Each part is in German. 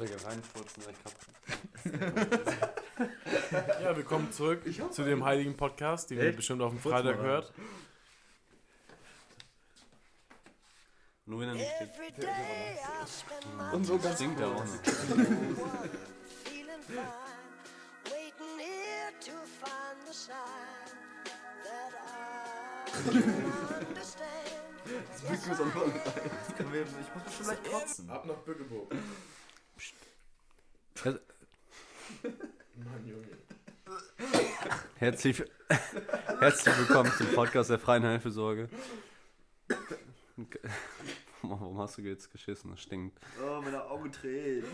wollte reinfurzen, ich hab. Ja, willkommen zurück zu dem heiligen Podcast, den ihr bestimmt auf dem Freitag hört. Nur wenn er nicht Und so ganz singt, er auch nicht. Das noch rein. Können wir, ich muss gleich kotzen. Ab nach Bückebo. Mann, Junge. Herzlich, herzlich willkommen zum Podcast der Freien Hilfesorge. Warum hast du jetzt geschissen? Das stinkt. Oh, meine Augen tränen.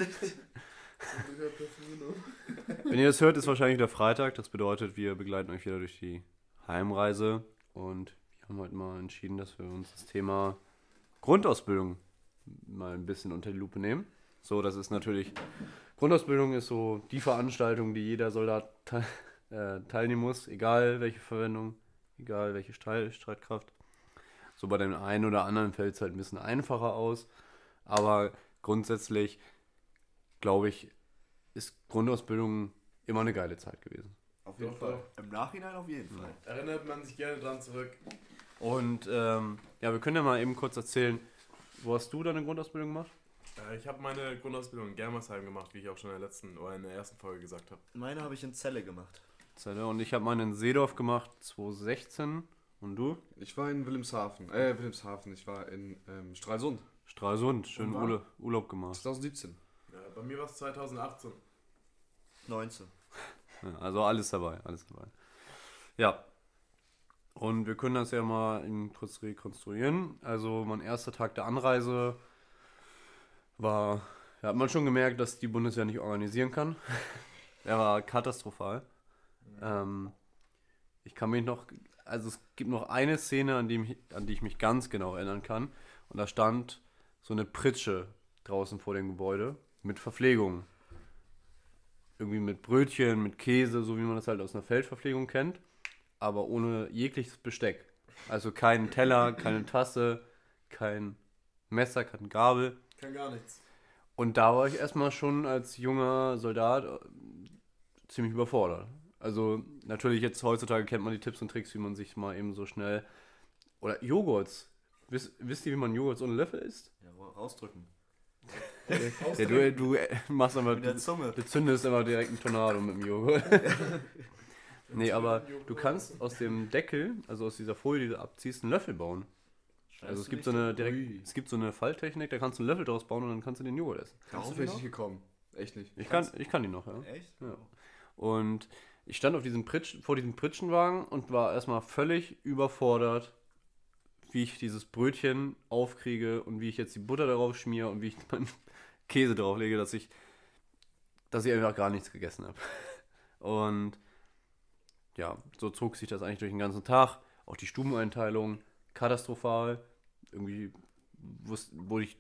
Wenn ihr das hört, ist wahrscheinlich der Freitag. Das bedeutet, wir begleiten euch wieder durch die Heimreise. Und wir haben heute mal entschieden, dass wir uns das Thema Grundausbildung mal ein bisschen unter die Lupe nehmen. So, das ist natürlich, Grundausbildung ist so die Veranstaltung, die jeder Soldat te äh, teilnehmen muss, egal welche Verwendung, egal welche Streit Streitkraft. So bei dem einen oder anderen fällt es halt ein bisschen einfacher aus. Aber grundsätzlich, glaube ich, ist Grundausbildung immer eine geile Zeit gewesen. Auf jeden Doch, Fall. Im Nachhinein auf jeden Fall. Erinnert man sich gerne dran zurück. Und ähm, ja, wir können ja mal eben kurz erzählen, wo hast du deine Grundausbildung gemacht? Äh, Ich habe meine Grundausbildung in Germersheim gemacht, wie ich auch schon in der letzten oder in der ersten Folge gesagt habe. Meine habe ich in Celle gemacht. Zelle. Und ich habe meine in Seedorf gemacht, 2016. Und du? Ich war in Wilhelmshaven. Äh, Wilhelmshaven. Ich war in ähm, Stralsund. Stralsund, schön wann? Urlaub, Urlaub gemacht. 2017. Ja, bei mir war es 2018. 19. Ja, also alles dabei, alles dabei. Ja. Und wir können das ja mal in kurz rekonstruieren. Also mein erster Tag der Anreise war, da hat man schon gemerkt, dass die Bundeswehr nicht organisieren kann. Der war katastrophal. Ähm, ich kann mich noch, also es gibt noch eine Szene, an die, an die ich mich ganz genau erinnern kann. Und da stand so eine Pritsche draußen vor dem Gebäude mit Verpflegung irgendwie mit Brötchen, mit Käse, so wie man das halt aus einer Feldverpflegung kennt, aber ohne jegliches Besteck. Also kein Teller, keine Tasse, kein Messer, keine Gabel. Kann gar nichts. Und da war ich erstmal schon als junger Soldat äh, ziemlich überfordert. Also natürlich jetzt heutzutage kennt man die Tipps und Tricks, wie man sich mal eben so schnell... Oder Joghurts. Wisst, wisst ihr, wie man Joghurts ohne Löffel isst? Ja, rausdrücken. Ja, du, du äh, machst der Zunge. Du zündest immer direkt einen Tornado mit dem Joghurt. nee, aber du kannst aus dem Deckel, also aus dieser Folie, die du abziehst, einen Löffel bauen. Also es gibt so eine direkt, Ui. es gibt so eine Falltechnik, da kannst du einen Löffel draus bauen und dann kannst du den Joghurt essen. Darauf du wäre ich nicht gekommen. Echt nicht. Ich kann, ich kann die noch, ja. Echt? Ja. Und ich stand auf diesem Pritsch, vor diesem Pritschenwagen und war erstmal völlig überfordert, wie ich dieses Brötchen aufkriege und wie ich jetzt die Butter darauf schmiere und wie ich meinen Käse drauflege, dass ich, dass ich einfach gar nichts gegessen habe. Und ja, so zog sich das eigentlich durch den ganzen Tag. Auch die Stubeneinteilung katastrophal. Irgendwie wurde ich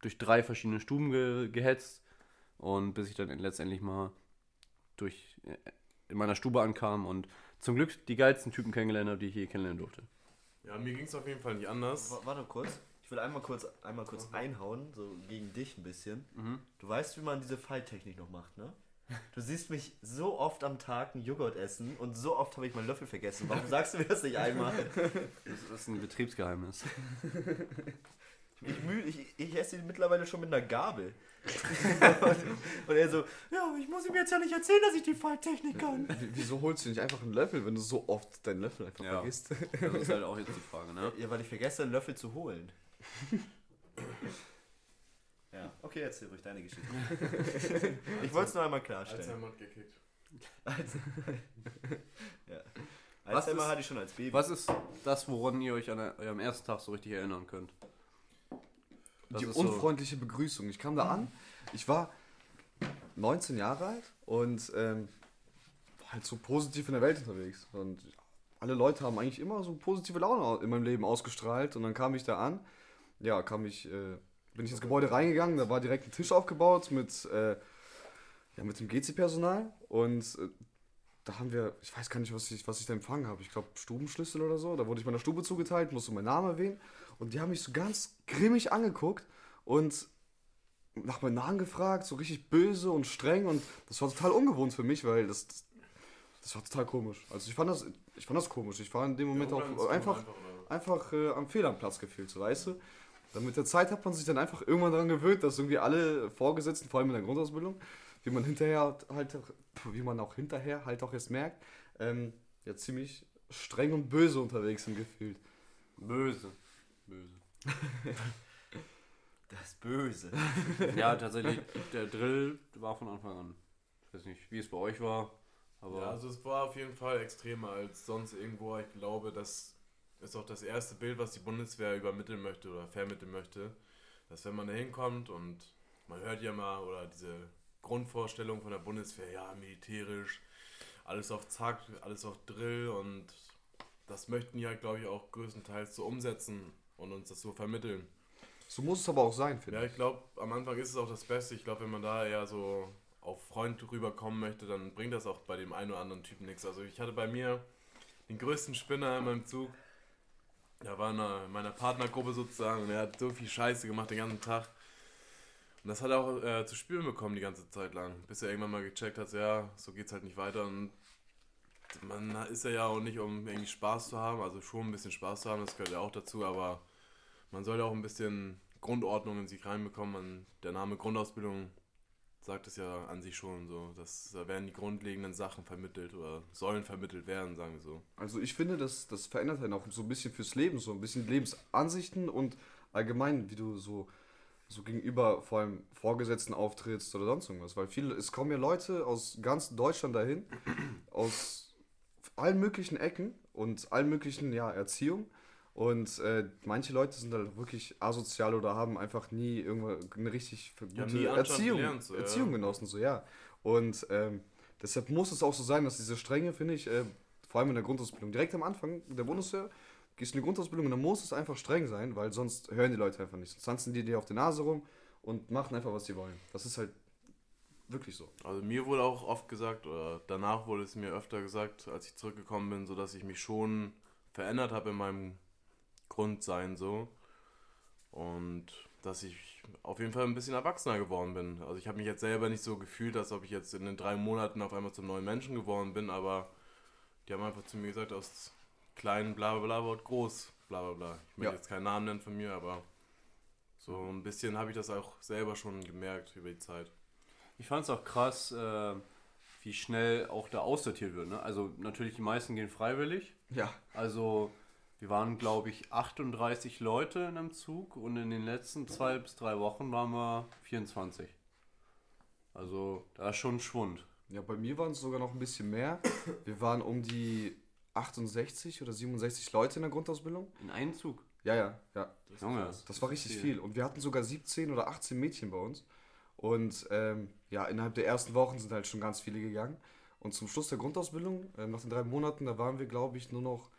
durch drei verschiedene Stuben ge gehetzt. Und bis ich dann letztendlich mal durch äh, in meiner Stube ankam und zum Glück die geilsten Typen kennengelernt habe, die ich je kennenlernen durfte. Ja, mir ging es auf jeden Fall nicht anders. W warte kurz. Ich will einmal kurz, einmal kurz einhauen, so gegen dich ein bisschen. Mhm. Du weißt, wie man diese Falltechnik noch macht, ne? Du siehst mich so oft am Tag einen Joghurt essen und so oft habe ich meinen Löffel vergessen. Warum sagst du mir das nicht einmal? Das ist ein Betriebsgeheimnis. Ich, müh, ich, ich esse ihn mittlerweile schon mit einer Gabel. und, und er so, ja, ich muss ihm jetzt ja nicht erzählen, dass ich die Falltechnik kann. W- Wieso holst du nicht einfach einen Löffel, wenn du so oft deinen Löffel einfach Ja. vergisst? Das ist halt auch jetzt die Frage, ne? Ja, weil ich vergesse, einen Löffel zu holen. ja, okay, erzähl ruhig deine Geschichte. ich wollte es nur einmal klarstellen. Alzheimer hat gekickt. ja. Was Alzheimer ist- hatte ich schon als Baby. Was ist das, woran ihr euch an eurem ersten Tag so richtig erinnern könnt? Das die ist so- unfreundliche Begrüßung. Ich kam da an, ich war 19 Jahre alt und ähm, war halt so positiv in der Welt unterwegs. Und alle Leute haben eigentlich immer so positive Laune au- in meinem Leben ausgestrahlt. Und dann kam ich da an, ja, kam ich, äh, bin ich ins Gebäude reingegangen, da war direkt ein Tisch aufgebaut mit, äh, ja, mit dem GC-Personal und äh, da haben wir, ich weiß gar nicht, was ich, was ich da empfangen habe. Ich glaube, Stubenschlüssel oder so. Da wurde ich meiner Stube zugeteilt, musste meinen Namen erwähnen. Und die haben mich so ganz grimmig angeguckt und nach meinem Namen gefragt, so richtig böse und streng und das war total ungewohnt für mich, weil das, das, das war total komisch. Also ich fand das, ich fand das komisch. Ich war in dem Moment Ja, auch einfach, oder? einfach äh, am Fehl am Platz gefühlt, so weißt du. Dann mit der Zeit hat man sich dann einfach irgendwann daran gewöhnt, dass irgendwie alle Vorgesetzten, vor allem in der Grundausbildung, wie man hinterher halt, wie man auch hinterher halt auch jetzt merkt, ähm, ja ziemlich streng und böse unterwegs sind gefühlt. Böse. Böse. Das Böse. Ja, tatsächlich, der Drill war von Anfang an. Ich weiß nicht, wie es bei euch war, aber Ja, also es war auf jeden Fall extremer als sonst irgendwo. Ich glaube, das ist auch das erste Bild, was die Bundeswehr übermitteln möchte oder vermitteln möchte. Dass wenn man da hinkommt und man hört ja mal, oder diese Grundvorstellung von der Bundeswehr, ja, militärisch, alles auf Zack, alles auf Drill und das möchten die halt, glaube ich, auch größtenteils so umsetzen und uns das so vermitteln. So muss es aber auch sein, finde Ja, ich. ich glaube, am Anfang ist es auch das Beste. Ich glaube, wenn man da eher so auf Freund rüberkommen möchte, dann bringt das auch bei dem einen oder anderen Typen nichts. Also ich hatte bei mir den größten Spinner in meinem Zug. Der war in meiner Partnergruppe sozusagen und er hat so viel Scheiße gemacht den ganzen Tag. Und das hat er auch äh, zu spüren bekommen die ganze Zeit lang, bis er irgendwann mal gecheckt hat, so, ja, so geht's halt nicht weiter. Und man ist ja ja auch nicht, um irgendwie Spaß zu haben, also schon ein bisschen Spaß zu haben, das gehört ja auch dazu, aber man sollte auch ein bisschen Grundordnung in sich reinbekommen. Man, der Name Grundausbildung sagt es ja an sich schon so. dass da werden die grundlegenden Sachen vermittelt oder sollen vermittelt werden, sagen wir so. Also ich finde, das, das verändert dann auch so ein bisschen fürs Leben, so ein bisschen Lebensansichten und allgemein, wie du so, so gegenüber vor allem Vorgesetzten auftrittst oder sonst irgendwas. Weil viele, es kommen ja Leute aus ganz Deutschland dahin, aus allen möglichen Ecken und allen möglichen ja, Erziehungen. Und äh, manche Leute sind halt wirklich asozial oder haben einfach nie irgendwo eine richtig Ja, gute Anstand Erziehung, so, ja. Erziehung genossen, so ja. Und ähm, deshalb muss es auch so sein, dass diese Strenge, finde ich, äh, vor allem in der Grundausbildung, direkt am Anfang der Bundeswehr, gehst du in die Grundausbildung und dann muss es einfach streng sein, weil sonst hören die Leute einfach nicht. Sonst tanzen die dir auf die Nase rum und machen einfach, was sie wollen. Das ist halt wirklich so. Also mir wurde auch oft gesagt, oder danach wurde es mir öfter gesagt, als ich zurückgekommen bin, so dass ich mich schon verändert habe in meinem Grundsein so. Und dass ich auf jeden Fall ein bisschen erwachsener geworden bin. Also ich habe mich jetzt selber nicht so gefühlt, als ob ich jetzt in den drei Monaten auf einmal zum neuen Menschen geworden bin, aber die haben einfach zu mir gesagt, aus klein bla bla bla wird groß bla bla bla. Ich möchte Ja. jetzt keinen Namen nennen von mir, aber so ein bisschen habe ich das auch selber schon gemerkt über die Zeit. Ich fand es auch krass, äh, wie schnell auch da aussortiert wird. Ne? Also natürlich die meisten gehen freiwillig. Ja. Also wir waren, glaube ich, 38 Leute in einem Zug und in den letzten zwei bis drei Wochen waren wir 24. Also da ist schon Schwund. Ja, bei mir waren es sogar noch ein bisschen mehr. Wir waren um die 68 oder 67 Leute in der Grundausbildung. In einem Zug. Ja, ja, ja. Junge, Das war richtig viel. viel. Und wir hatten sogar 17 oder 18 Mädchen bei uns. Und ähm, ja, innerhalb der ersten Wochen sind halt schon ganz viele gegangen. Und zum Schluss der Grundausbildung, ähm, nach den drei Monaten, da waren wir, glaube ich, nur noch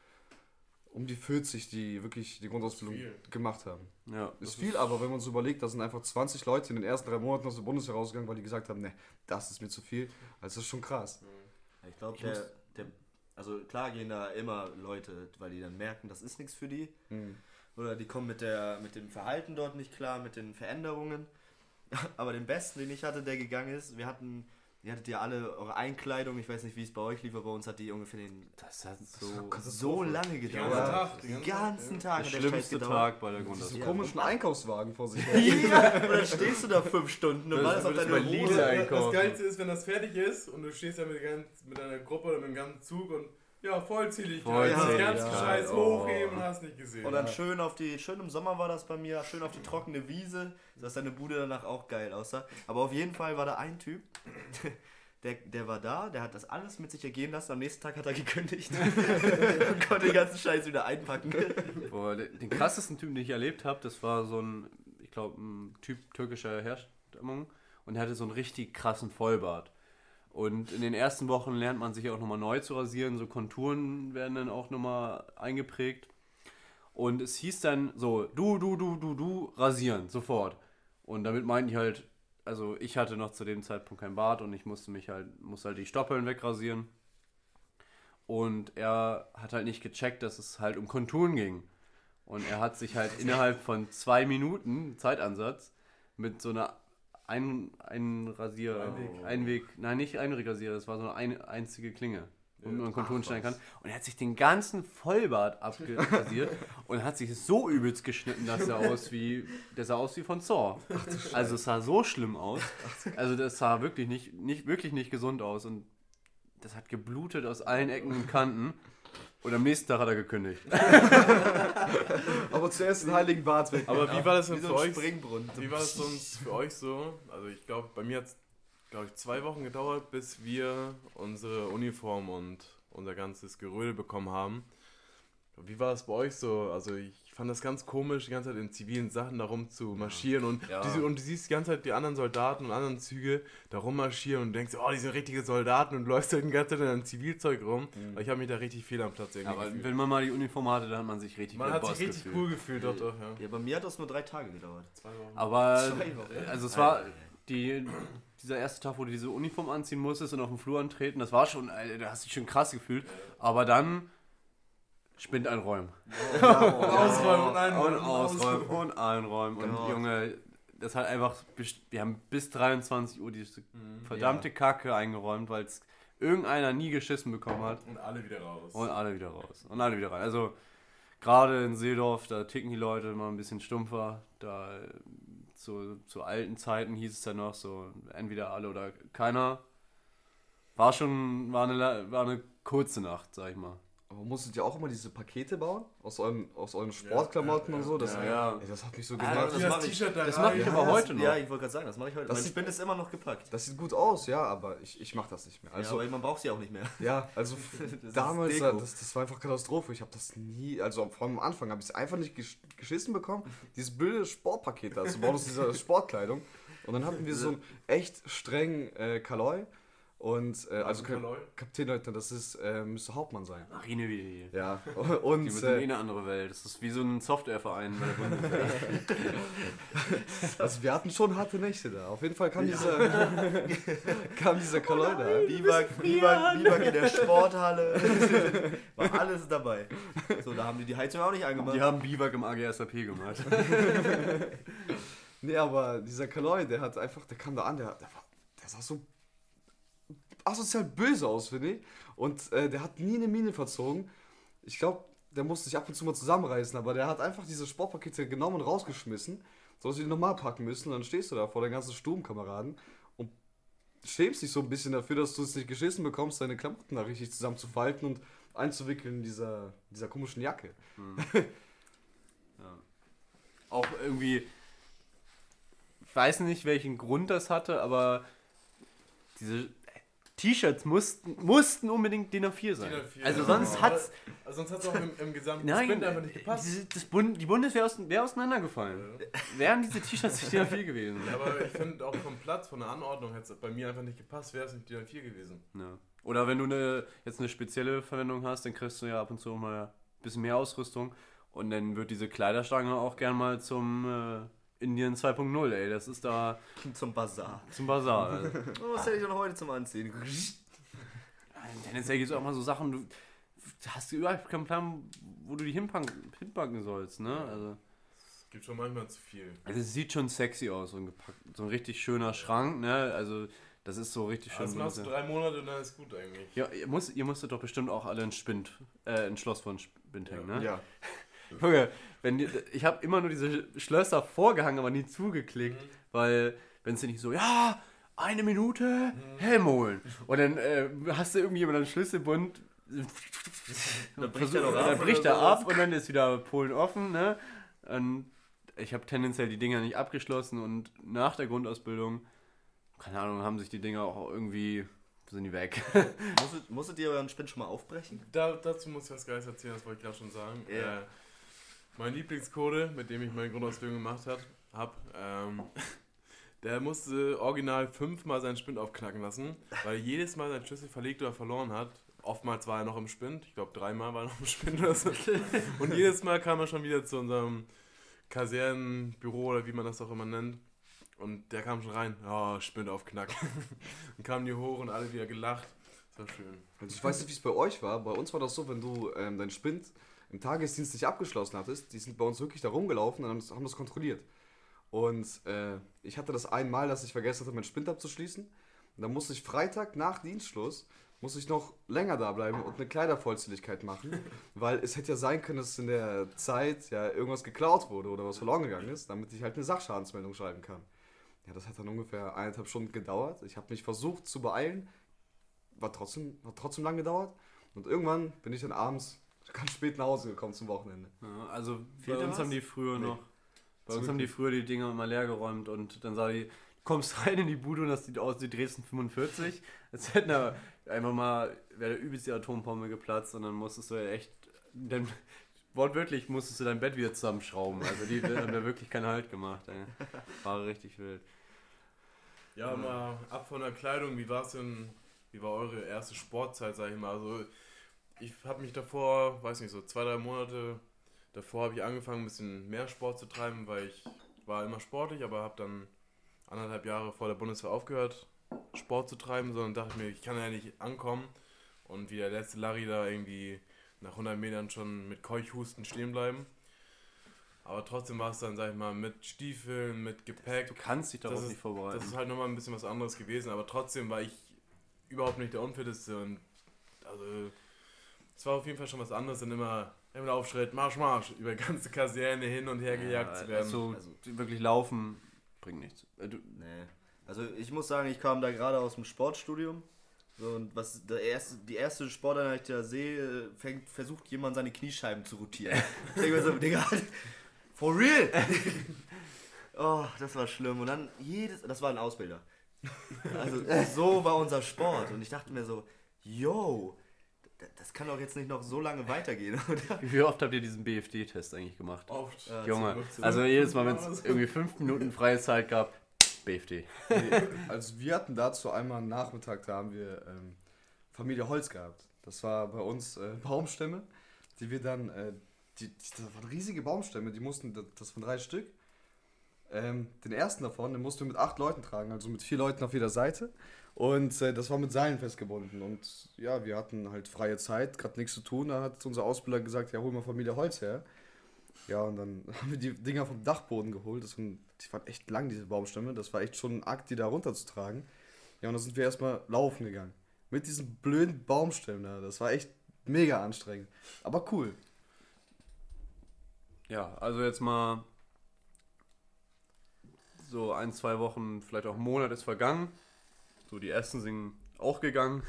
um die 40, die wirklich die Grundausbildung gemacht haben. Ja, Ist viel, aber wenn man so überlegt, da sind einfach 20 Leute in den ersten drei Monaten aus der Bundeswehr rausgegangen, weil die gesagt haben, ne, das ist mir zu viel. Also das ist schon krass. Ich glaube, der, der, also klar gehen da immer Leute, weil die dann merken, das ist nichts für die. Mhm. Oder die kommen mit, der, mit dem Verhalten dort nicht klar, mit den Veränderungen. Aber den besten, den ich hatte, der gegangen ist, wir hatten, ihr hattet ja alle eure Einkleidung, ich weiß nicht, wie es bei euch lief, aber bei uns hat die ungefähr den, das hat so, so lange gedauert. Tag, Den ganzen Tag der der schlimmste gedauert. Tag bei der Diese Grundausbildung. komischen Einkaufswagen vor sich. ja, und dann stehst du da fünf Stunden und wartest auf deine einkaufen. Das Geilste ist, wenn das fertig ist und du stehst da mit, der ganzen- mit deiner Gruppe oder mit dem ganzen Zug und ja, Vollzähligkeit. Vollzähligkeit, Das ganze Scheiß oh. hochheben, hast nicht gesehen. Und dann schön auf die, schön im Sommer war das bei mir, schön auf die trockene Wiese, dass deine Bude danach auch geil aussah. Aber auf jeden Fall war da ein Typ, der, der war da, der hat das alles mit sich ergehen lassen. Am nächsten Tag hat er gekündigt und konnte den ganzen Scheiß wieder einpacken. Boah, den den krassesten Typen, den ich erlebt habe, das war so ein, ich glaube, ein Typ türkischer Herstimmung und er hatte so einen richtig krassen Vollbart. Und in den ersten Wochen lernt man sich auch nochmal neu zu rasieren, so Konturen werden dann auch nochmal eingeprägt. Und es hieß dann so, du, du, du, du, du, rasieren, sofort. Und damit meinte ich halt, also ich hatte noch zu dem Zeitpunkt kein Bart und ich musste mich halt, musste halt die Stoppeln wegrasieren. Und er hat halt nicht gecheckt, dass es halt um Konturen ging. Und er hat sich halt innerhalb von zwei Minuten Zeitansatz mit so einer ein, ein Rasier, Einweg. Einweg, nein, nicht Einwegrasierer, das war so eine einzige Klinge, womit man Konturen schneiden kann. Und er hat sich den ganzen Vollbart abgerasiert und hat sich so übelst geschnitten, dass er aus wie, der sah aus wie von Saw. Also es sah so schlimm aus. Also das sah wirklich nicht, nicht, wirklich nicht gesund aus und das hat geblutet aus allen Ecken und Kanten. Und am nächsten Tag hat er gekündigt. Aber zuerst den heiligen Bart weg. Aber wie war das denn Wie für so euch? Springbrunnen. Wie war das sonst für euch so? Also ich glaube, bei mir hat es, glaube ich, zwei Wochen gedauert, bis wir unsere Uniform und unser ganzes Gerödel bekommen haben. Wie war das bei euch so? Also ich fand das ganz komisch, die ganze Zeit in zivilen Sachen da rum zu marschieren und, Ja. diese, und du siehst die ganze Zeit die anderen Soldaten und anderen Züge da rummarschieren und denkst, oh, die sind richtige Soldaten und läufst halt die ganze Zeit in einem Zivilzeug rum. Aber ich habe mich da richtig fehl am Platz irgendwie Aber gefühlt. wenn man mal die Uniform hatte, dann hat man sich richtig Man hat Boss sich richtig gefühlt. cool gefühlt, doch, doch, ja. Ja, bei mir hat das nur drei Tage gedauert. Zwei Wochen. Aber Zwei Wochen. also es war die, dieser erste Tag, wo du diese Uniform anziehen musstest und auf dem Flur antreten, das war schon, da hast du dich schon krass gefühlt. Aber dann spinnt einräumen. Ausräumen und Und ausräumen und einräumen. Und Gott. Junge, das hat einfach, wir haben bis 23 Uhr diese Mhm. verdammte Kacke eingeräumt, weil es irgendeiner nie geschissen bekommen hat. Und alle wieder raus. Und alle wieder raus. Und alle wieder rein. Also gerade in Seedorf, da ticken die Leute immer ein bisschen stumpfer. Da zu, zu alten Zeiten hieß es dann noch so, entweder alle oder keiner. War schon, war eine, la- war eine kurze Nacht, sag ich mal. Aber musstet ihr auch immer diese Pakete bauen? Aus euren, aus euren Sportklamotten ja, und so? Das, ja, ja. Ey, das hat mich so Ah, das Hier mach das ich. T-Shirt da Das mache ich aber heute noch. Ja, ich wollte gerade sagen, das mache ich heute. Das mein Spind ist immer noch gepackt. Das sieht gut aus, ja, aber ich, ich mach das nicht mehr. Also, ja, aber man braucht sie auch nicht mehr. ja, also ist damals, das, das war einfach Katastrophe. Ich habe das nie, also vor allem am Anfang habe ich es einfach nicht gesch geschissen bekommen, dieses blöde Sportpaket da zu bauen aus dieser Sportkleidung. Und dann hatten wir so einen echt strengen äh, Kaloi. Und, äh, also Ka- Kaloi? Kapitänleutnant, das ist, äh, müsste Hauptmann sein. Marine wie die. Ja, Die und in eh äh, eine andere Welt. Das ist wie so ein Softwareverein bei der Bundeswehr. also wir hatten schon harte Nächte da. Auf jeden Fall kam dieser, kam dieser Kaloi da. Biwak, Biwak, Biwak in der Sporthalle. War alles dabei. So, da haben die die Heizung auch nicht angemacht. Die haben Biwak im AGSAP gemacht. Nee, aber dieser Kaloi, der hat einfach, der kam da an, der, der, war, der sah so asozial böse aus, finde ich. Und äh, der hat nie eine Mine verzogen. Ich glaube, der musste sich ab und zu mal zusammenreißen, aber der hat einfach diese Sportpakete genommen und rausgeschmissen. So dass sie die normal packen müssen. Und dann stehst du da vor deinen ganzen Sturmkameraden und schämst dich so ein bisschen dafür, dass du es nicht geschissen bekommst, deine Klamotten da richtig zusammenzufalten und einzuwickeln in dieser, dieser komischen Jacke. Auch irgendwie, ich weiß nicht, welchen Grund das hatte, aber diese T-Shirts mussten, mussten unbedingt DIN A4 sein. DIN A4, also ja. sonst hat's, Also sonst hat es auch im, im gesamten nein, Sprint einfach nicht gepasst. diese- das Bund, die Bundeswehr aus, wäre auseinandergefallen. Wären diese T-Shirts nicht DIN A4 gewesen. Ja, aber ich finde auch vom Platz, von der Anordnung hätte es bei mir einfach nicht gepasst, wäre es nicht DIN A4 gewesen. Ja. Oder wenn du eine, jetzt eine spezielle Verwendung hast, dann kriegst du ja ab und zu mal ein bisschen mehr Ausrüstung. Und dann wird diese Kleiderstange auch gern mal zum äh, Indien 2.0, ey. Das ist da Zum Bazar. zum Bazar. Also, Oh, was hätte ich denn heute zum Anziehen? tendenziell gibt es auch mal so Sachen, du hast du überhaupt keinen Plan, wo du die hinpacken, hinpacken sollst, ne? Also, Es gibt schon manchmal zu viel. also es sieht schon sexy aus, so ein, gepackt, so ein richtig schöner Schrank, ne? Also das ist so richtig schön. Das machst du drei Monate und dann ist gut eigentlich. ja, ihr, muss, ihr musstet doch bestimmt auch alle ein Spind, äh, ein Schloss von Spind hängen, ne? Ja. Junge, wenn die, ich habe immer nur diese Schlösser vorgehangen, aber nie zugeklickt, weil wenn es nicht so, ja, eine Minute, Helm holen. Und dann äh, hast du irgendwie jemanden einen Schlüsselbund, Dann bricht er dann bricht er ab und dann ist wieder Polen offen, ne? Und ich habe tendenziell die Dinger nicht abgeschlossen und nach der Grundausbildung, keine Ahnung, haben sich die Dinger auch irgendwie, sind die weg. Musstet, musstet ihr euren Spind schon mal aufbrechen? Da, dazu muss ich was Geiles erzählen, das wollte ich gerade schon sagen. Ja. Äh, mein Lieblingscode, mit dem ich meine Grundausbildung gemacht habe, hab, ähm, der musste original fünfmal seinen Spind aufknacken lassen, weil jedes Mal seinen Schlüssel verlegt oder verloren hat. Oftmals war er noch im Spind, ich glaube dreimal war er noch im Spind oder so. Und jedes Mal kam er schon wieder zu unserem Kasernenbüro oder wie man das auch immer nennt. Und der kam schon rein, oh, Spind aufknacken. Dann kamen die hoch und alle wieder gelacht. Das war schön. Also ich weiß nicht, wie es bei euch war. Bei uns war das so, wenn du ähm, deinen Spind im Tagesdienst nicht abgeschlossen hattest, die sind bei uns wirklich da rumgelaufen und haben das kontrolliert. Und äh, ich hatte das einmal, dass ich vergessen hatte, meinen Spind abzuschließen. Und dann musste ich Freitag nach Dienstschluss, muss ich noch länger da bleiben und eine Kleidervollzähligkeit machen. weil es hätte ja sein können, dass in der Zeit ja irgendwas geklaut wurde oder was verloren gegangen ist, damit ich halt eine Sachschadensmeldung schreiben kann. Ja, das hat dann ungefähr eineinhalb Stunden gedauert. Ich habe mich versucht zu beeilen, war trotzdem, hat trotzdem lang gedauert. Und irgendwann bin ich dann abends ganz spät nach Hause gekommen zum Wochenende. Ja, also bei Fehlt dir uns was? haben die früher Nee. noch. Bei uns haben die früher die Dinger immer leer geräumt und dann sah die, du kommst rein in die Bude und das sieht aus wie Dresden 45. Als hätten da einfach mal, wäre der übelste Atompombe geplatzt und dann musstest du ja echt, dann wortwörtlich musstest du dein Bett wieder zusammenschrauben. Also die haben ja wirklich keinen Halt gemacht, ey. War richtig wild. Ja, mal ab von der Kleidung, wie war es denn, wie war eure erste Sportzeit, sag ich mal? Also, ich habe mich davor, weiß nicht, so zwei, drei Monate davor habe ich angefangen, ein bisschen mehr Sport zu treiben, weil ich war immer sportlich, aber habe dann anderthalb Jahre vor der Bundeswehr aufgehört, Sport zu treiben, sondern dachte ich mir, ich kann ja nicht ankommen und wie der letzte Larry da irgendwie nach 100 Metern schon mit Keuchhusten stehen bleiben. Aber trotzdem war es dann, sag ich mal, mit Stiefeln, mit Gepäck. Du kannst dich darauf ist- nicht vorbereiten. Das ist halt nochmal ein bisschen was anderes gewesen, aber trotzdem war ich überhaupt nicht der Unfitteste und also es war auf jeden Fall schon was anderes, dann immer immer Aufschritt, Marsch, Marsch, über ganze Kaserne hin und her gejagt zu werden. Also, Also- wirklich laufen bringt nichts. Äh, Du, Nee. Also ich muss sagen, ich kam da gerade aus dem Sportstudium. So, und was der erste, die erste Sporteinheit, die ich da sehe, fängt, versucht jemand seine Kniescheiben zu rotieren. ich denke mir so, Digga, for real? oh, das war schlimm. Und dann jedes, das war ein Ausbilder. Also so war unser Sport. Und ich dachte mir so, yo, das kann doch jetzt nicht noch so lange weitergehen, oder? wie oft habt ihr diesen BFD-Test eigentlich gemacht? Oft. Ja, Junge, zurück, zurück. also jedes Mal, wenn es so. irgendwie fünf Minuten freie Zeit gab, BFD. Nee, also wir hatten dazu einmal einen Nachmittag, da haben wir ähm, Familie Holz gehabt. Das war bei uns äh, Baumstämme, die wir dann, äh, die, die, das waren riesige Baumstämme, die mussten, das, das waren drei Stück. Ähm, den ersten davon, den mussten wir mit acht Leuten tragen, also mit vier Leuten auf jeder Seite. Und äh, das war mit Seilen festgebunden. Und ja, wir hatten halt freie Zeit, gerade nichts zu tun. Da hat unser Ausbilder gesagt, ja, hol mal Familie Holz her. Ja, und dann haben wir die Dinger vom Dachboden geholt. Das waren, die waren echt lang, diese Baumstämme. Das war echt schon ein Akt, die da runterzutragen. Ja, und dann sind wir erstmal laufen gegangen. Mit diesen blöden Baumstämmen da. Das war echt mega anstrengend. Aber cool. Ja, also jetzt mal so ein, zwei Wochen, vielleicht auch Monat ist vergangen. So, die ersten sind auch gegangen.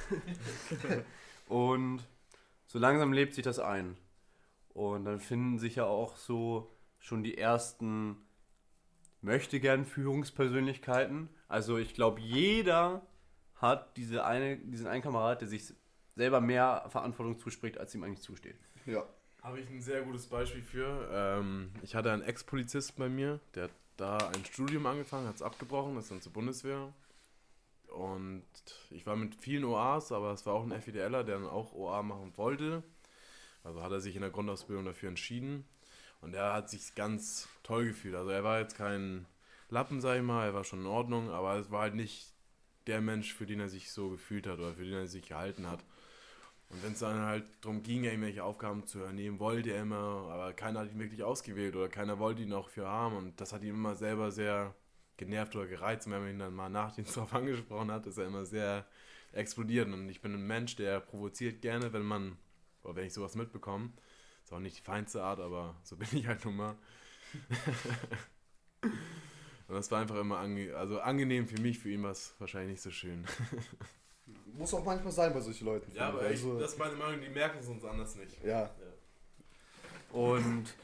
Und so langsam lebt sich das ein. Und dann finden sich ja auch so schon die ersten möchte gern Führungspersönlichkeiten. Also ich glaube, jeder hat diese eine, diesen einen Kamerad, der sich selber mehr Verantwortung zuspricht, als ihm eigentlich zusteht. Ja. Habe ich ein sehr gutes Beispiel für. Ähm, ich hatte einen Ex-Polizist bei mir, der hat da ein Studium angefangen, hat es abgebrochen, ist dann zur Bundeswehr. Und ich war mit vielen OAs, aber es war auch ein FIDLer, der dann auch OA machen wollte. Also hat er sich in der Grundausbildung dafür entschieden. Und er hat sich ganz toll gefühlt. Also er war jetzt kein Lappen, sag ich mal, er war schon in Ordnung, aber es war halt nicht der Mensch, für den er sich so gefühlt hat oder für den er sich gehalten hat. Und wenn es dann halt darum ging, irgendwelche Aufgaben zu übernehmen, wollte er immer, aber keiner hat ihn wirklich ausgewählt oder keiner wollte ihn auch für haben. Und das hat ihn immer selber sehr genervt oder gereizt. Und wenn man ihn dann mal Nachdienst darauf angesprochen hat, ist er immer sehr explodiert. Und ich bin ein Mensch, der provoziert gerne, wenn man, oder wenn ich sowas mitbekomme. Ist auch nicht die feinste Art, aber so bin ich halt nun mal. Und das war einfach immer ange also angenehm für mich, für ihn war es wahrscheinlich nicht so schön. Muss auch manchmal sein bei solchen Leuten. Ja, aber ich. ich, das ist meine Meinung, die merken es uns anders nicht. ja. Und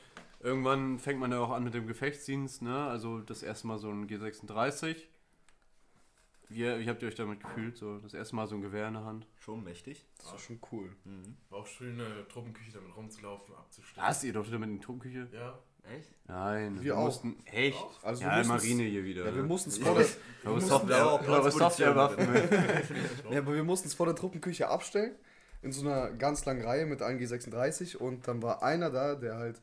irgendwann fängt man ja auch an mit dem Gefechtsdienst, ne? Also das erste Mal so ein G36. Wie, wie habt ihr euch damit gefühlt? So das erste Mal so ein Gewehr in der Hand. Schon mächtig. Das ist schon cool. War auch schön, in der Truppenküche damit rumzulaufen, abzustellen. Was? Ihr durftet damit in die Truppenküche? Ja. Echt? Nein, Wir auch. mussten. Echt? Also wir ja, Marine hier wieder. Ja, wir ne? mussten es vor der, Softwarewaffen. ja, aber wir mussten es vor der Truppenküche abstellen. In so einer ganz langen Reihe mit allen G36. Und dann war einer da, der halt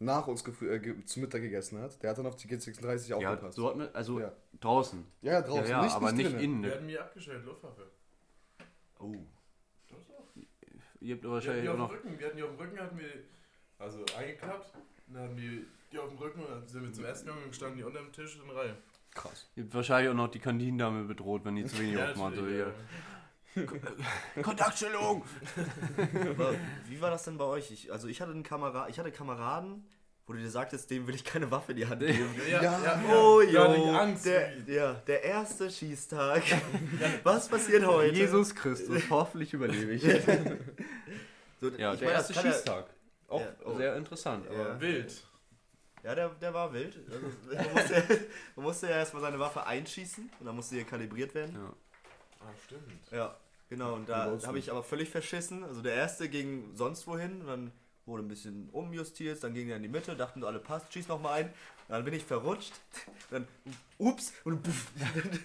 nach uns äh, zu Mittag gegessen hat. Der hat dann auf die G36 Ja, aufgepasst. so hat man, also Ja. draußen. Ja, ja, draußen. ja, ja, nicht, aber nicht, drinnen. innen. Wir hatten mir abgestellt, Luftwaffe. Oh. Ihr habt Wir wahrscheinlich die auch auf dem noch. Rücken, wir hatten die auf dem Rücken, hatten wir, also eingeklappt, dann haben wir die auf dem Rücken und dann sind wir zum Essen gegangen und standen die unter dem Tisch in Reihe. Krass. Ihr habt wahrscheinlich auch noch die Kantinendame bedroht, wenn die zu wenig aufmacht. hier. Kontaktstellung! Aber wie war das denn bei euch? Ich, also ich hatte einen Kamera ich hatte Kameraden, wo du dir sagtest, dem will ich keine Waffe in die Hand geben. Ja, ja, ja. Oh, Gar jo, Angst. Der, ja, der erste Schießtag. Was passiert heute? Jesus Christus, hoffentlich überlebe ich. So, Ja, ich der meine, erste kann ja- Schießtag. Auch Ja, oh. sehr interessant. Aber Ja. Wild. Ja, der, der war wild. Also, man, musste, man musste ja erstmal seine Waffe einschießen und dann musste die kalibriert werden. Ja. Ah, stimmt. Ja, genau. Und da habe ich aber völlig verschissen. Also der erste ging sonst wohin und dann wurde ein bisschen umjustiert, dann ging er in die Mitte, dachten alle passt, schieß noch mal ein. Dann bin ich verrutscht. Und dann ups und puff.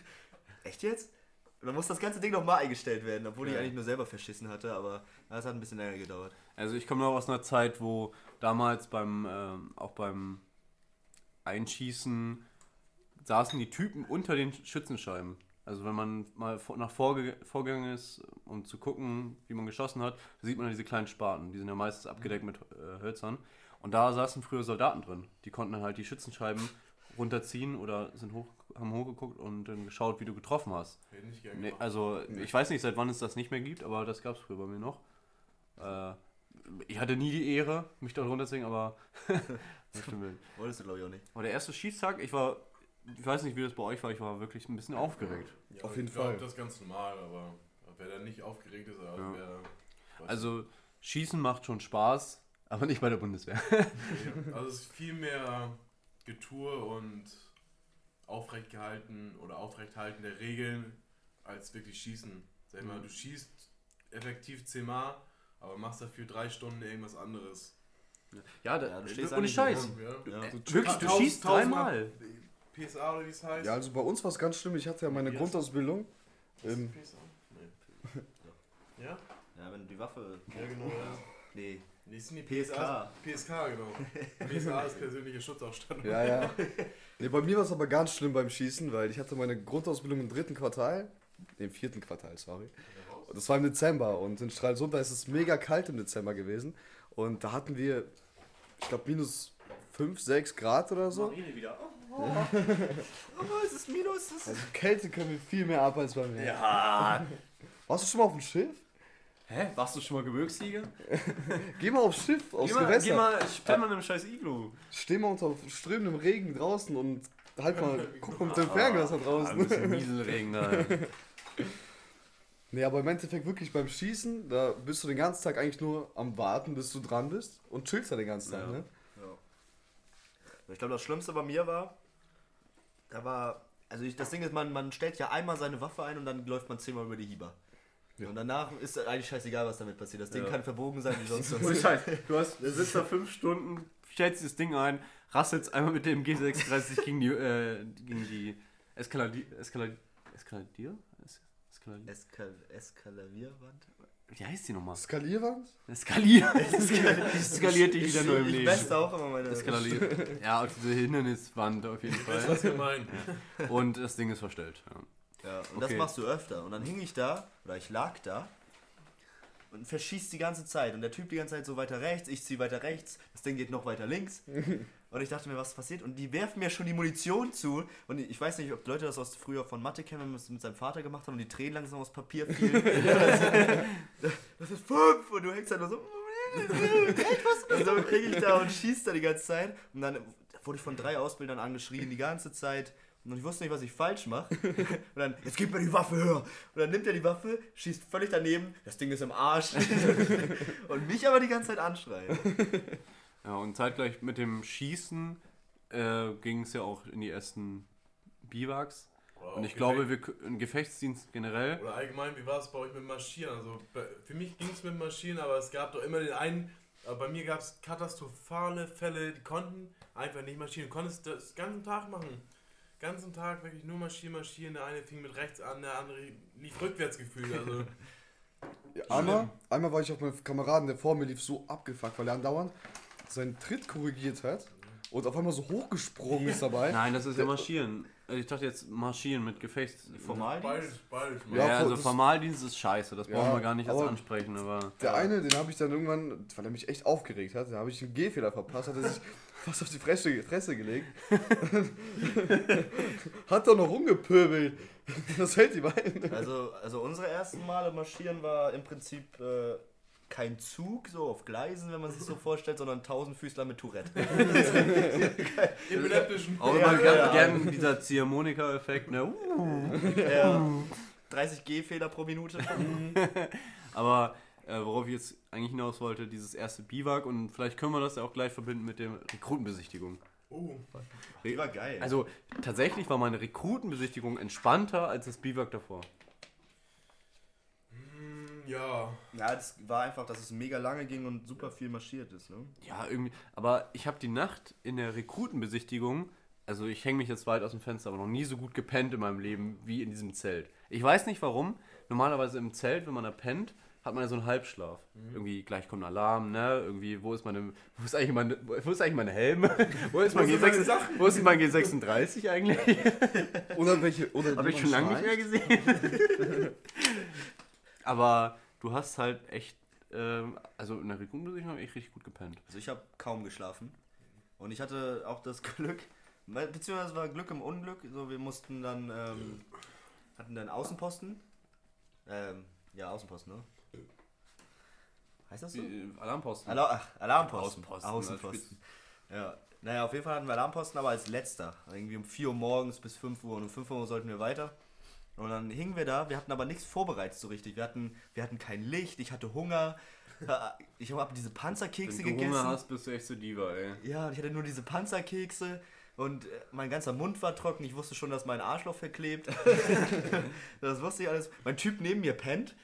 Echt jetzt? Und dann muss das ganze Ding noch mal eingestellt werden, obwohl ich Ja. eigentlich nur selber verschissen hatte, aber das hat ein bisschen länger gedauert. Also ich komme noch aus einer Zeit, wo damals beim, ähm, auch beim Einschießen saßen die Typen unter den Schützenscheiben. Also wenn man mal nach vorge vorgegangen ist, um zu gucken, wie man geschossen hat, sieht man diese kleinen Spaten. Die sind ja meistens abgedeckt mit äh, Hölzern. Und da saßen früher Soldaten drin. Die konnten dann halt die Schützenscheiben runterziehen oder sind hoch, haben hochgeguckt und dann geschaut, wie du getroffen hast. Nee, also ich weiß nicht, seit wann es das nicht mehr gibt, aber das gab es früher bei mir noch. Äh, ich hatte nie die Ehre, mich da runterzulegen, aber. Wolltest du glaube ich auch nicht. Aber der erste Schießtag, ich war, ich weiß nicht, wie das bei euch war, ich war wirklich ein bisschen aufgeregt. Ja, Auf jeden ich glaub, Fall. Das ist ganz normal, aber wer da nicht aufgeregt ist, also Ja. wer. Also Schießen macht schon Spaß, aber nicht bei der Bundeswehr. nicht. Also es ist viel mehr Getue und aufrecht gehalten oder aufrechthalten der Regeln als wirklich schießen. Sag ich mal, Mhm. du schießt effektiv zehnmal, aber machst dafür drei Stunden irgendwas anderes. Ja, Ja, du stehst ohne Scheiß. Ja. Ja. Äh, Wirklich, du schießt dreimal. PSA oder wie es heißt? Ja, also bei uns war es ganz schlimm. Ich hatte ja meine Wie Grundausbildung. Ähm, PSA? Nee. ja? Ja, wenn du die Waffe. Ja, genau. Ja. Nee. Nee, sind die PSK. PSK, genau. PSA ist persönliche Schutzausstattung. ja, ja. Nee, bei mir war es aber ganz schlimm beim Schießen, weil ich hatte meine Grundausbildung im dritten Quartal. Im vierten Quartal, sorry. Und Das war im Dezember und in Stralsund, da ist es mega kalt im Dezember gewesen. Und da hatten wir, ich glaube, minus 5, 6 Grad oder so. Marine wieder. Oh, oh, es ist minus. Es ist Also Kälte können wir viel mehr ab als beim Meer. Ja. Warst du schon mal auf dem Schiff? Hä? Warst du schon mal Gebirgssieger? Geh mal aufs Schiff, aufs Geh mal, Gewässer. geh mal, ich penn mal in einem scheiß Iglu. Steh mal unter strömendem Regen draußen und halt mal, guck mal mit dem Fernglas da Ah, ein draußen. bisschen Nieselregen da. Nee, aber im Endeffekt wirklich beim Schießen, da bist du den ganzen Tag eigentlich nur am Warten, bis du dran bist und chillst da den ganzen Tag, Ja. ne? Ich glaube, das Schlimmste bei mir war, da war, also ich, das Ding ist, man, man stellt ja einmal seine Waffe ein und dann läuft man zehnmal über die Hieber. Ja. Und danach ist eigentlich scheißegal, was damit passiert. Das Ding Ja. kann verbogen sein wie sonst was. Scheiß. Du hast, du sitzt da fünf Stunden, stellst das Ding ein, rasselst einmal mit dem G36 gegen die, äh, gegen die Eskaladier, Eskaladier, Eskaladier? Es- Eskaladier? Eskal Eskalavierwand? Wie heißt die nochmal? Skalierwand? Eskalier. Eskaliert dich wieder neu im Ich Leben. beste auch immer meine. Eskaliert. Ja, auf diese Hinderniswand auf jeden Ich Fall. was ihr meint. Und das Ding ist verstellt. Ja. Ja, und das Okay. machst du öfter. Und dann hing ich da, oder ich lag da und verschießt die ganze Zeit. Und der Typ die ganze Zeit so weiter rechts, ich zieh weiter rechts, das Ding geht noch weiter links. Und ich dachte mir, was passiert? Und die werfen mir schon die Munition zu. Und ich weiß nicht, ob Leute das aus früher von Mathe kennen, wenn man es mit seinem Vater gemacht hat und die Tränen langsam aus Papier fielen. das ist fünf! Und du hängst halt nur so. Und so krieg ich da und schieß da die ganze Zeit. Und dann wurde ich von drei Ausbildern angeschrien die ganze Zeit. Und ich wusste nicht, was ich falsch mache. Und dann, jetzt gib mir die Waffe höher. Und dann nimmt er die Waffe, schießt völlig daneben, das Ding ist im Arsch. und mich aber die ganze Zeit anschreien. Ja, und zeitgleich mit dem Schießen äh, ging es ja auch in die ersten Biwaks. Oder Und ich glaube, wir, im Gefechtsdienst generell. Oder allgemein, wie war es bei euch mit Marschieren? Also bei, für mich ging es mit Marschieren, aber es gab doch immer den einen, aber bei mir gab es katastrophale Fälle, die konnten einfach nicht marschieren. Du konntest das den ganzen Tag machen. Ganzen Tag wirklich nur marschieren, marschieren. Der eine fing mit rechts an, der andere lief rückwärts gefühlt. Also Ja, einmal, einmal war ich auf meinen Kameraden, der vor mir lief, so abgefuckt, weil er andauernd seinen Tritt korrigiert hat und auf einmal so hochgesprungen ist dabei. Nein, das ist ja Marschieren. Also Ich dachte jetzt Marschieren mit Gefechts. Formaldienst? beides, beides. Ja, Ja, ja also das- Formaldienst ist scheiße, das Ja, brauchen wir gar nicht aber- ansprechen, aber. Der eine, den habe ich dann irgendwann, weil er mich echt aufgeregt hat, da habe ich einen Gehfehler verpasst, hat er sich fast auf die Fresse, Fresse gelegt. Hat doch noch rumgepöbelt. Was fällt ihm ein? Also, also unsere ersten Male marschieren war im Prinzip äh, kein Zug, so auf Gleisen, wenn man sich so vorstellt, sondern Tausendfüßler mit Tourette. Epileptischen. Auch immer ja, gern, dieser Ziehharmonika-Effekt, ne? Uh. ja. 30 G-Fehler pro Minute. Aber äh, worauf ich jetzt eigentlich hinaus wollte, dieses erste Biwak und vielleicht können wir das ja auch gleich verbinden mit der Rekrutenbesichtigung. Oh. Die war geil. Also tatsächlich war meine Rekrutenbesichtigung entspannter als das Biwak davor. Ja. ja, das war einfach, dass es mega lange ging und super viel marschiert ist. Ne? Ja, irgendwie. Aber ich habe die Nacht in der Rekrutenbesichtigung, also ich hänge mich jetzt weit aus dem Fenster, aber noch nie so gut gepennt in meinem Leben wie in diesem Zelt. Ich weiß nicht warum. Normalerweise im Zelt, wenn man da pennt, hat man ja so einen Halbschlaf. Irgendwie gleich kommt ein Alarm, ne? Irgendwie, wo ist meine, wo ist eigentlich meine, wo ist eigentlich mein Helm? wo ist mein Wo sind meine G6, Sachen? wo ist mein G36 eigentlich? Oder welche. Oder Habe ich schon lange nicht mehr gesehen. Aber du hast halt echt, ähm, also in der Rekrutenbesichtigung habe ich richtig gut gepennt. Also ich habe kaum geschlafen. Und ich hatte auch das Glück, beziehungsweise war Glück im Unglück. So, wir mussten dann, ähm, hatten dann Außenposten. Ähm, ja, Außenposten, ne? Heißt das so? Äh, Alarmposten. Alar ach, Alarmposten. Außenposten, Außenposten. Ja. Naja, auf jeden Fall hatten wir Alarmposten, aber als letzter. Irgendwie um 4 Uhr morgens bis 5 Uhr und um 5 Uhr sollten wir weiter. Und dann hingen wir da, wir hatten aber nichts vorbereitet so richtig. Wir hatten, wir hatten kein Licht, ich hatte Hunger. Ich habe diese Panzerkekse Wenn du gegessen. Hunger hast, bist du echt so Diva, ey. Ja, und ich hatte nur diese Panzerkekse und äh, mein ganzer Mund war trocken. Ich wusste schon, dass mein Arschloch verklebt. das wusste ich alles. Mein Typ neben mir pennt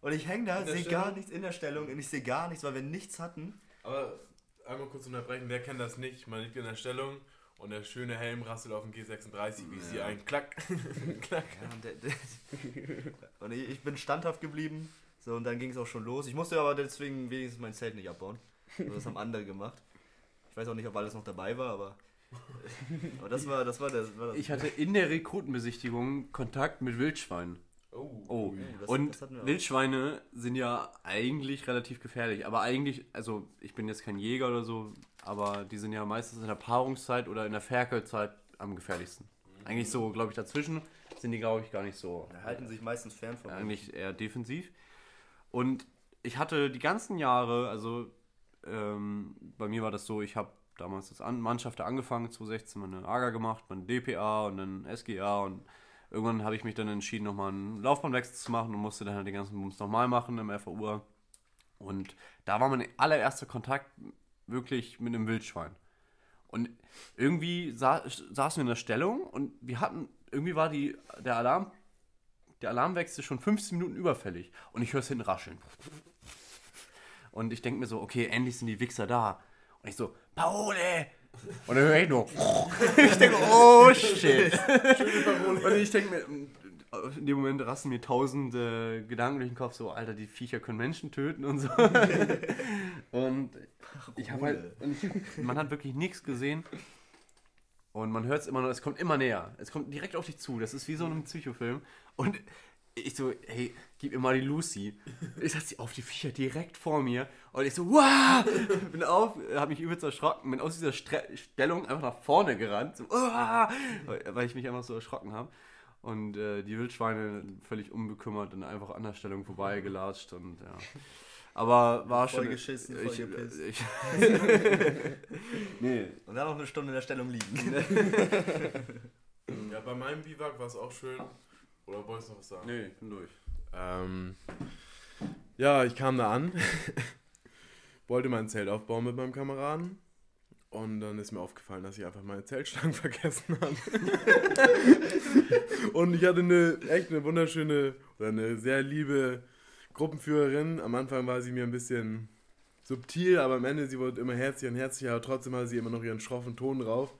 und ich hänge da, sehe gar nichts in der Stellung und ich sehe gar nichts, weil wir nichts hatten. Aber einmal kurz unterbrechen, wer kennt das nicht? Man liegt in der Stellung und der schöne Helm rasselt auf den G36, wie sie ein Klack. Klack. Ja, und, der, der, und ich, bin standhaft geblieben. So, und dann ging es auch schon los. Ich musste aber deswegen wenigstens mein Zelt nicht abbauen. Also das haben andere gemacht. Ich weiß auch nicht, ob alles noch dabei war, aber, aber das war das war das. War das Ich hatte in der Rekrutenbesichtigung Kontakt mit Wildschweinen. Oh. Oh, das- und das auch. Wildschweine sind ja eigentlich relativ gefährlich. Aber eigentlich, also ich bin jetzt kein Jäger oder so, aber die sind ja meistens in der Paarungszeit oder in der Ferkelzeit am gefährlichsten. Eigentlich so, glaube ich, dazwischen sind die, glaube ich, gar nicht so. halten sich meistens fern von uns. eigentlich eher defensiv. Und ich hatte die ganzen Jahre, also ähm, bei mir war das so, ich habe damals als An Mannschaft angefangen, 2016 meine AGA gemacht, mein DPA und dann SGA und irgendwann habe ich mich dann entschieden, nochmal einen Laufbahnwechsel zu machen und musste dann halt den ganzen Bums nochmal machen im FAU. Und da war mein allererster Kontakt wirklich mit einem Wildschwein. Und irgendwie sa saßen wir in der Stellung und wir hatten, irgendwie war die, der Alarm, der Alarmwechsel schon 15 Minuten überfällig. Und ich höre es hinten rascheln. Und ich denke mir so, okay, endlich sind die Wichser da. Und ich so, Paole! Und dann höre ich nur. ich denke, oh shit. Und ich denke mir, in dem Moment rasten mir tausend äh, Gedanken durch den Kopf, so, Alter, die Viecher können Menschen töten und so. und ich habe halt, ich, man hat wirklich nichts gesehen. Und man hört es immer noch, es kommt immer näher. Es kommt direkt auf dich zu. Das ist wie so ein Psychofilm. Und ich so, hey, gib mir mal die Lucy. Ich setze sie auf die Viecher direkt vor mir. Und ich so, wow! Bin auf, habe mich übelst erschrocken, bin aus dieser Stre Stellung einfach nach vorne gerannt. So, weil, weil ich mich einfach so erschrocken habe. Und äh, die Wildschweine völlig unbekümmert und einfach an der Stellung vorbeigelatscht. Und ja. Aber war Voll schon. geschissen, voll ich, gepisst. ich, nee, Und dann noch eine Stunde in der Stellung liegen. Ja, bei meinem Biwak war es auch schön. Oder wolltest du noch was sagen? nee, ich bin durch. Ähm, ja, ich kam da an, wollte mein Zelt aufbauen mit meinem Kameraden und dann ist mir aufgefallen, dass ich einfach meine Zeltstangen vergessen habe. und ich hatte eine echt eine wunderschöne oder eine sehr liebe Gruppenführerin. Am Anfang war sie mir ein bisschen subtil, aber am Ende sie wurde immer herzlicher und herzlicher, aber trotzdem hatte sie immer noch ihren schroffen Ton drauf.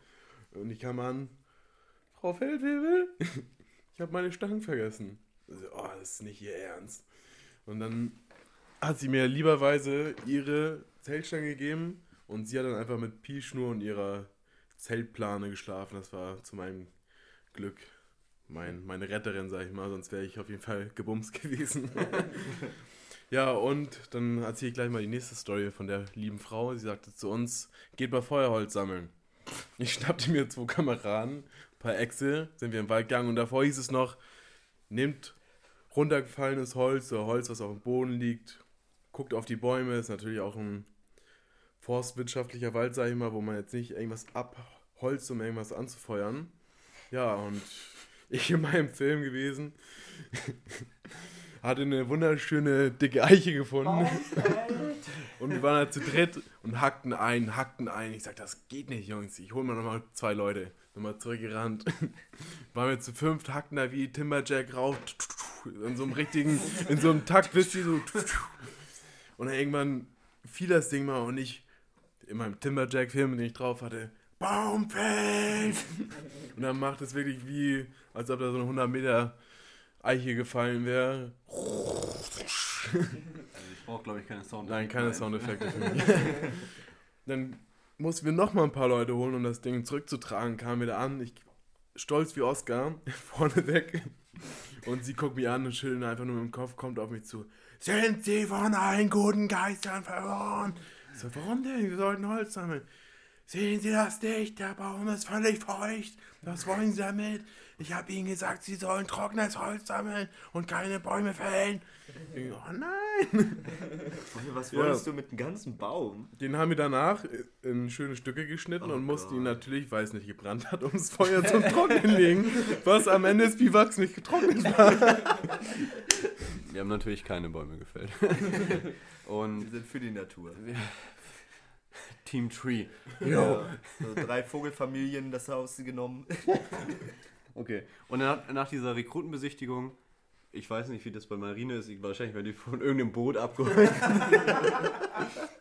Und ich kam an, Frau Feldwebel, ich habe meine Stangen vergessen. Also, oh, das ist nicht ihr Ernst. Und dann hat sie mir lieberweise ihre Zeltstange gegeben und sie hat dann einfach mit Pielschnur und ihrer Zeltplane geschlafen. Das war zu meinem Glück mein, meine Retterin, sag ich mal, sonst wäre ich auf jeden Fall gebumst gewesen. Ja, und dann erzähle ich gleich mal die nächste Story von der lieben Frau. Sie sagte zu uns, geht mal Feuerholz sammeln. Ich schnappte mir zwei Kameraden, ein paar Äxte, sind wir im Wald gegangen und davor hieß es noch, nehmt runtergefallenes Holz oder Holz, was auf dem Boden liegt, guckt auf die Bäume, ist natürlich auch ein forstwirtschaftlicher Wald, sag ich mal, wo man jetzt nicht irgendwas abholzt, um irgendwas anzufeuern. Ja, und ich in meinem Film gewesen, hatte eine wunderschöne dicke Eiche gefunden. Und wir waren halt zu dritt und hackten ein, hackten ein. Ich sag, das geht nicht, Jungs. Ich hol mal nochmal zwei Leute. Nochmal zurückgerannt. Waren wir zu fünft, hackten da wie Timberjack rauf. In so einem richtigen, in so einem Takt, wisst ihr, so. Und dann irgendwann fiel das Ding mal und ich, in meinem Timberjack-Film, den ich drauf hatte, Baum fällt! Und dann macht es wirklich wie, als ob da so eine 100 Meter Eiche gefallen wäre. Also ich brauche, glaube ich, keine Sound. Nein, keine Soundeffekte für mich. Dann mussten wir noch mal ein paar Leute holen, um das Ding zurückzutragen. Kamen wir da an, ich stolz wie Oscar, vorne weg. Und sie guckt mich an und schüttelt einfach nur mit dem Kopf, kommt auf mich zu. Sind Sie von allen guten Geistern verloren? So, warum denn? Wir sollten Holz sammeln. Sehen Sie das nicht? Der Baum ist völlig feucht. Was wollen Sie damit? Ich habe Ihnen gesagt, Sie sollen trockenes Holz sammeln und keine Bäume fällen. Oh nein! Was Ja. wolltest du mit dem ganzen Baum? Den haben wir danach in schöne Stücke geschnitten Oh und mussten ihn natürlich, weil es nicht gebrannt hat, ums Feuer zum Trocknen legen. Was am Ende des Biwaks nicht getrocknet war. Wir haben natürlich keine Bäume gefällt. Wir Und sind für die Natur. Team Tree. Ja. So drei Vogelfamilien das Haus genommen. Okay. Und dann hat, nach dieser Rekrutenbesichtigung, ich weiß nicht, wie das bei Marine ist, ich, wahrscheinlich werden die von irgendeinem Boot abgeholt.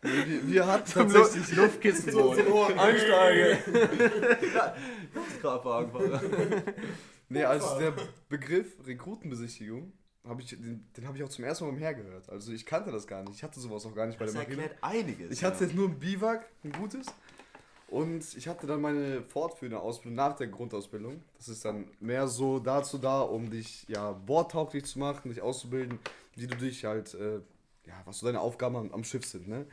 Wir, wir hatten so tatsächlich Luftkistenboot. Einsteige. Kraftwagenfahrer. Nee, also der Begriff Rekrutenbesichtigung, hab ich, den, den habe ich auch zum ersten Mal beim Heer gehört. Also ich kannte das gar nicht. Ich hatte sowas auch gar nicht bei Das der Marine. erklärt einiges. Ich hatte jetzt nur ein Biwak, ein gutes. Und ich hatte dann meine fortführende Ausbildung nach der Grundausbildung. Das ist dann mehr so dazu da, um dich ja bordtauglich zu machen, dich auszubilden, wie du dich halt, äh, ja, was so deine Aufgaben am, am Schiff sind, ne?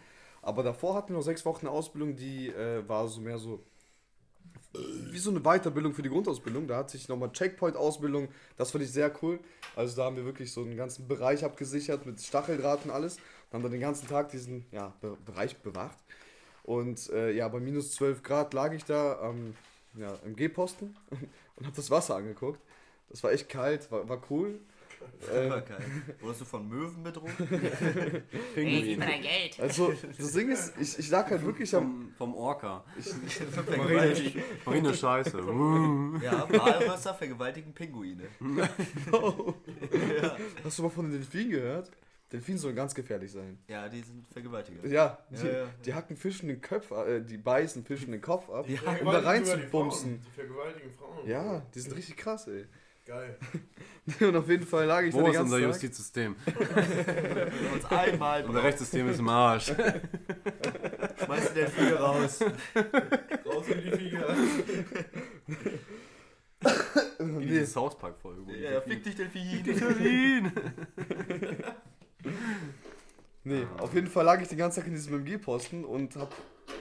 Aber davor hatten wir noch sechs Wochen eine Ausbildung, die äh, war so mehr so wie so eine Weiterbildung für die Grundausbildung. Da hat sich nochmal Checkpoint-Ausbildung, das fand ich sehr cool. Also da haben wir wirklich so einen ganzen Bereich abgesichert mit Stacheldraht und alles. Dann haben wir den ganzen Tag diesen ja, Be Bereich bewacht. Und äh, ja, bei minus 12 Grad lag ich da am ja, im G-Posten und habe das Wasser angeguckt. Das war echt kalt, war, war cool. Äh, Okay. Wurdest du von Möwen bedroht? Pinguin. dein Geld. also das Ding ist, ich, ich lag halt wirklich am... Vom, vom Orca. Ich, Marine, Marine Scheiße. ja, Walrösser vergewaltigen Pinguine. hast du mal von den Delfinen gehört? Delfine sollen ganz gefährlich sein. Ja, die sind Vergewaltiger. Ja, die, Ja, ja. die hacken Fischen den Kopf, ab, äh, die beißen Fischen den Kopf ab, Ja, um da rein zu bumsen. Die vergewaltigen Frauen. Ja, die sind richtig krass, ey. Geil. Und auf jeden Fall lag ich da Wo den ist unser ganzen Tag. Justizsystem? Uns einmal Unser Rechtssystem ist im Arsch. schmeißt den Delfine raus. Raus in die Finger. Wie diese South Park Folge. die Ja, fick dich, Delfin. Delfin. Nee, auf jeden Fall lag ich den ganzen Tag in diesem MG-Posten und hab,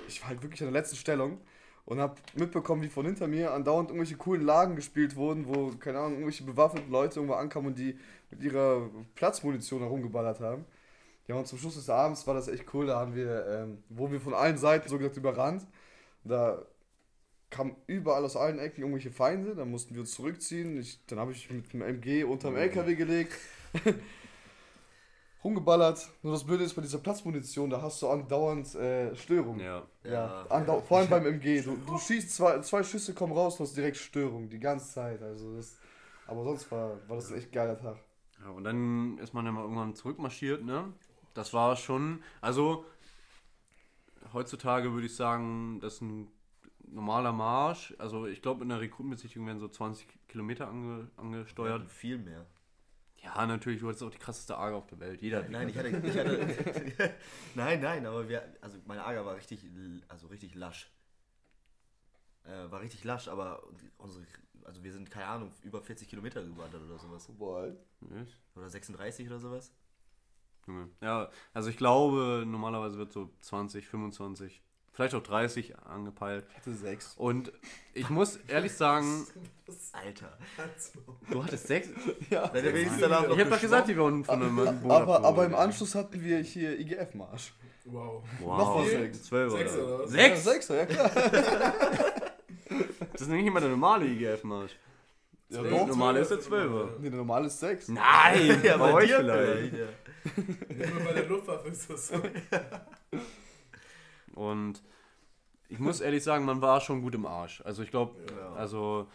ich war halt wirklich an der letzten Stellung und hab mitbekommen, wie von hinter mir andauernd irgendwelche coolen Lagen gespielt wurden, wo, keine Ahnung, irgendwelche bewaffneten Leute irgendwo ankamen und die mit ihrer Platzmunition herumgeballert haben. Ja, und zum Schluss des Abends war das echt cool, da haben wir, ähm, wo wir von allen Seiten so gesagt überrannt, da kamen überall aus allen Ecken irgendwelche Feinde, dann mussten wir uns zurückziehen, ich, dann habe ich mit dem MG unterm LKW gelegt, rumgeballert, nur das Blöde ist bei dieser Platzmunition, da hast du andauernd äh, Störungen. Ja. Ja, Ja. andau vor allem beim MG. Du, du schießt zwei, zwei Schüsse, kommen raus, du hast direkt Störung, die ganze Zeit. Also das, aber sonst war, war das ein echt geiler Tag. Ja, und dann ist man dann mal irgendwann zurückmarschiert, ne? Das war schon, also heutzutage würde ich sagen, das ist ein normaler Marsch. Also ich glaube, in der Rekrutenbesichtigung werden so 20 Kilometer ange, angesteuert. Viel mehr. Ja, natürlich, du hattest auch die krasseste Arge auf der Welt. Jeder hat die Nein, ich hatte, ich hatte nein, nein, aber wir, also meine Ager war richtig, also richtig lasch. Äh, war richtig lasch, aber unsere, also wir sind keine Ahnung über 40 Kilometer gewandert oder sowas Boah. Nicht? oder 36 oder sowas. Ja, also ich glaube, normalerweise wird so 20, 25, vielleicht auch 30 angepeilt. Ich hatte sechs. Und ich muss ehrlich sagen, Alter. du hattest sechs. Ja. Ich hab doch gesagt, die wurden von einem Boot Aber, aber im Anschluss hatten wir hier IGF-Marsch. Wow. Wow. Noch was Viel? sechs. Zwölf Sechs oder oder was? Sechs? Ja, Sechser, ja klar. Das ist nicht immer der normale IGF-Marsch. Ja, Der normale ist der Zwölfer. Nee, der normale ist sechs. Nein, Ja, bei bei euch vielleicht. vielleicht. ja. Immer bei der Luftwaffe ist das so. Und ich muss ehrlich sagen, man war schon gut im Arsch. Also ich glaube, Ja. also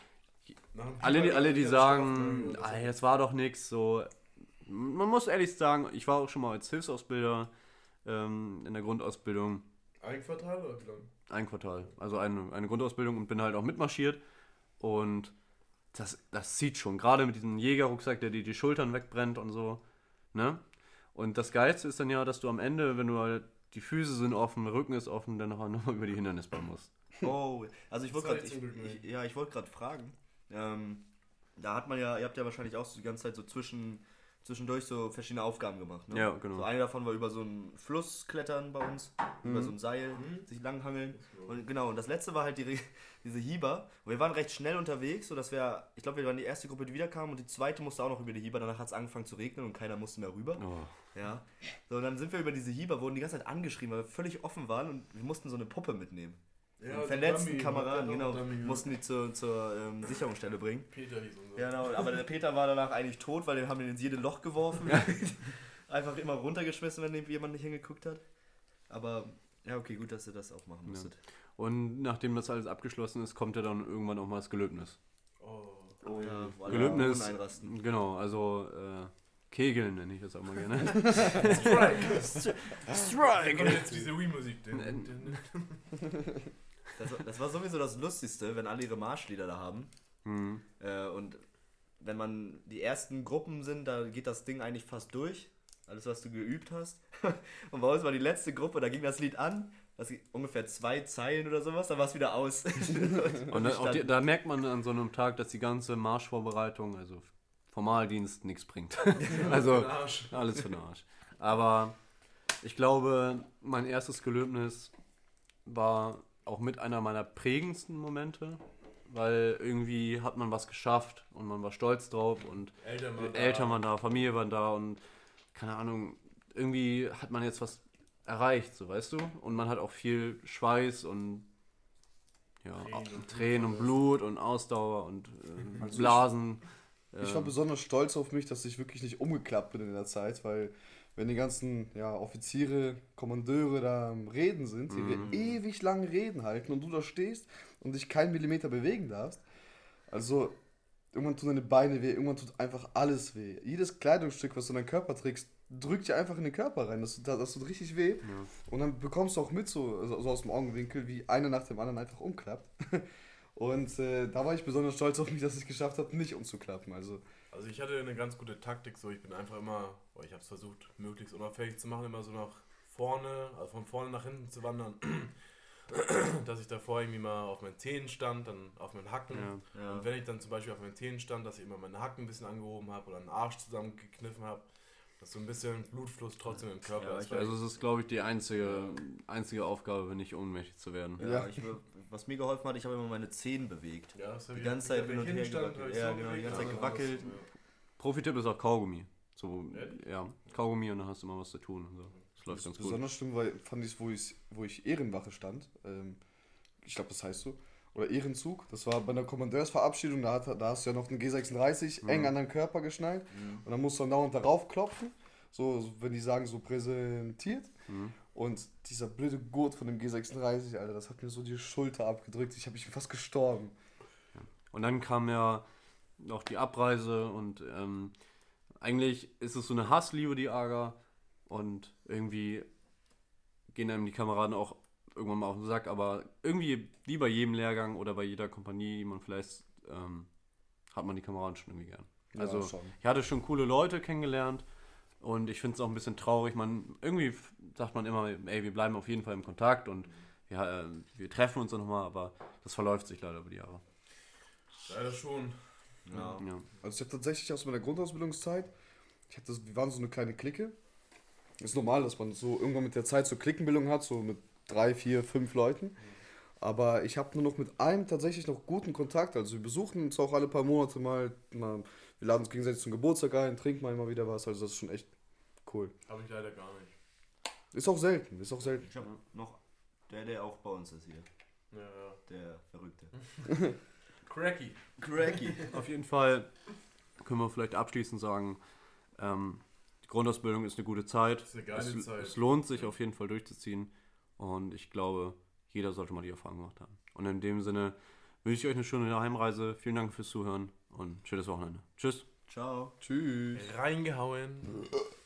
alle, die, alle, die sagen, Straftagen oder "Ey, das war doch nix, so. Man muss ehrlich sagen, ich war auch schon mal als Hilfsausbilder ähm, in der Grundausbildung so. Ein Quartal oder wie lang? ein Quartal, also eine, eine Grundausbildung und bin halt auch mitmarschiert. Und das, das zieht schon, gerade mit diesem Jägerrucksack, der dir die Schultern wegbrennt und so. Ne? Und das Geilste ist dann ja, dass du am Ende, wenn du halt, die Füße sind offen, der Rücken ist offen, dann noch nochmal über die Hindernisbahn musst. Oh, also ich wollte gerade, ja, ich wollte gerade fragen. Ähm, da hat man ja, ihr habt ja wahrscheinlich auch so die ganze Zeit so zwischen, zwischendurch so verschiedene Aufgaben gemacht. Ne? Ja, genau. So eine davon war über so einen Fluss klettern bei uns, über so ein Seil Mhm. sich langhangeln. Und genau, und das letzte war halt die, diese Hieber. Und wir waren recht schnell unterwegs, sodass wir, ich glaube, wir waren die erste Gruppe, die wiederkam und die zweite musste auch noch über die Hieber. Danach hat es angefangen zu regnen und keiner musste mehr rüber. Oh. Ja. So, und dann sind wir über diese Hieber, wurden die ganze Zeit angeschrieben, weil wir völlig offen waren und wir mussten so eine Puppe mitnehmen. Ja, verletzten Dummy, Kameraden, genau, Dummy, ja. mussten die zur, zur ähm, Sicherungsstelle bringen. Peter hieß unser. Ja, genau, aber der Peter war danach eigentlich tot, weil den haben den ins jede Loch geworfen. Einfach immer runtergeschmissen, wenn jemand nicht hingeguckt hat. Aber ja, okay, gut, dass ihr das auch machen musstet. Und nachdem das alles abgeschlossen ist, kommt ja dann irgendwann auch mal das Gelöbnis. Oh. Oh ja, alle Gelöbnis, einrasten. genau, also äh, Kegeln nenne ich das auch mal gerne. Strike! Da Strike! kommt jetzt diese Wii-Musik. Äh. Das, das war sowieso das Lustigste, wenn alle ihre Marschlieder da haben. Mhm. Äh, und wenn man die ersten Gruppen sind, da geht das Ding eigentlich fast durch. Alles, was du geübt hast. Und bei uns war die letzte Gruppe, da ging das Lied an. Das ging ungefähr zwei Zeilen oder sowas, dann war es wieder aus. Und da, auch die, da merkt man an so einem Tag, dass die ganze Marschvorbereitung, also Formaldienst, nichts bringt. also Für alles für den Arsch. Aber ich glaube, mein erstes Gelöbnis war auch mit einer meiner prägendsten Momente, weil irgendwie hat man was geschafft und man war stolz drauf und Eltern waren da. Eltern waren da, Familie waren da und keine Ahnung, irgendwie hat man jetzt was erreicht, so weißt du? Und man hat auch viel Schweiß und ja, Tränen und Tränen und Blut und Ausdauer und äh, Also ich- Blasen. Ich war ähm, besonders stolz auf mich, dass ich wirklich nicht umgeklappt bin in der Zeit, weil wenn die ganzen ja, Offiziere, Kommandeure da am Reden sind, die Mhm. ewig lang Reden halten und du da stehst und dich keinen Millimeter bewegen darfst, also irgendwann tun deine Beine weh, irgendwann tut einfach alles weh. Jedes Kleidungsstück, was du in deinen Körper trägst, drückt dir einfach in den Körper rein. Das, das, das tut richtig weh. Und dann bekommst du auch mit, so, so aus dem Augenwinkel, wie einer nach dem anderen einfach umklappt. Und äh, da war ich besonders stolz auf mich, dass ich es geschafft habe, nicht umzuklappen. Also Also ich hatte eine ganz gute Taktik, so ich bin einfach immer, oh, ich habe es versucht, möglichst unauffällig zu machen, immer so nach vorne, also von vorne nach hinten zu wandern, dass ich davor irgendwie mal auf meinen Zehen stand, dann auf meinen Hacken. Ja. Ja. Und wenn ich dann zum Beispiel auf meinen Zehen stand, dass ich immer meine Hacken ein bisschen angehoben habe oder einen Arsch zusammengekniffen habe, dass so ein bisschen Blutfluss trotzdem im Körper Ja, ist. weil Also es ist, glaube ich, die einzige, einzige Aufgabe, nicht ohnmächtig zu werden. Ja, Ja. Ich, was mir geholfen hat, ich habe immer meine Zehen bewegt. ja, das Die ganze Zeit hin und ich her gewackelt. Ja, genau, die ganze Zeit gewackelt. Profitipp ist auch Kaugummi. So, ja, Kaugummi und dann hast du immer was zu tun. Und so. Das läuft ganz gut. besonders schlimm weil, fand ich es, wo ich, wo ich Ehrenwache stand. Ähm, ich glaube, das heißt so. Oder Ehrenzug. Das war bei einer Kommandeursverabschiedung. Da, hat, da hast du ja noch einen G36 eng an deinen Körper geschnallt. Und dann musst du dann dauernd darauf klopfen. So, so, wenn die sagen, so präsentiert. Und dieser blöde Gurt von dem G36, Alter, das hat mir so die Schulter abgedrückt. Ich habe mich fast gestorben. Und dann kam ja noch die Abreise und ähm, eigentlich ist es so eine Hassliebe, die Aga. Und irgendwie gehen einem die Kameraden auch irgendwann mal auf den Sack, aber irgendwie, wie bei jedem Lehrgang oder bei jeder Kompanie, die man vielleicht ähm, hat man die Kameraden schon irgendwie gern. Ja, Also schon. ich hatte schon coole Leute kennengelernt und ich finde es auch ein bisschen traurig. Man, irgendwie sagt man immer, ey, wir bleiben auf jeden Fall im Kontakt und ja, äh, wir treffen uns nochmal, aber das verläuft sich leider über die Jahre. Leider schon. Ja. Ja. Also ich habe tatsächlich aus meiner Grundausbildungszeit, ich hab das, wir waren so eine kleine Clique Ist normal, dass man so irgendwann mit der Zeit so Klickenbildung hat, so mit drei, vier, fünf Leuten. Aber ich habe nur noch mit einem tatsächlich noch guten Kontakt. Also wir besuchen uns auch alle paar Monate mal. mal wir laden uns gegenseitig zum Geburtstag ein, trinken mal immer wieder was. Also das ist schon echt cool. Habe ich leider gar nicht. Ist auch selten, ist auch selten. Ich habe noch der, der auch bei uns ist hier. Ja, ja. Der Verrückte. Cracky. Cracky. Auf jeden Fall können wir vielleicht abschließend sagen, ähm, die Grundausbildung ist eine gute Zeit. ist eine geile es, Zeit. es lohnt sich auf jeden Fall durchzuziehen. Und ich glaube, jeder sollte mal die Erfahrung gemacht haben. Und in dem Sinne wünsche ich euch eine schöne Heimreise. Vielen Dank fürs Zuhören und schönes Wochenende. Tschüss. Ciao. Tschüss. Reingehauen.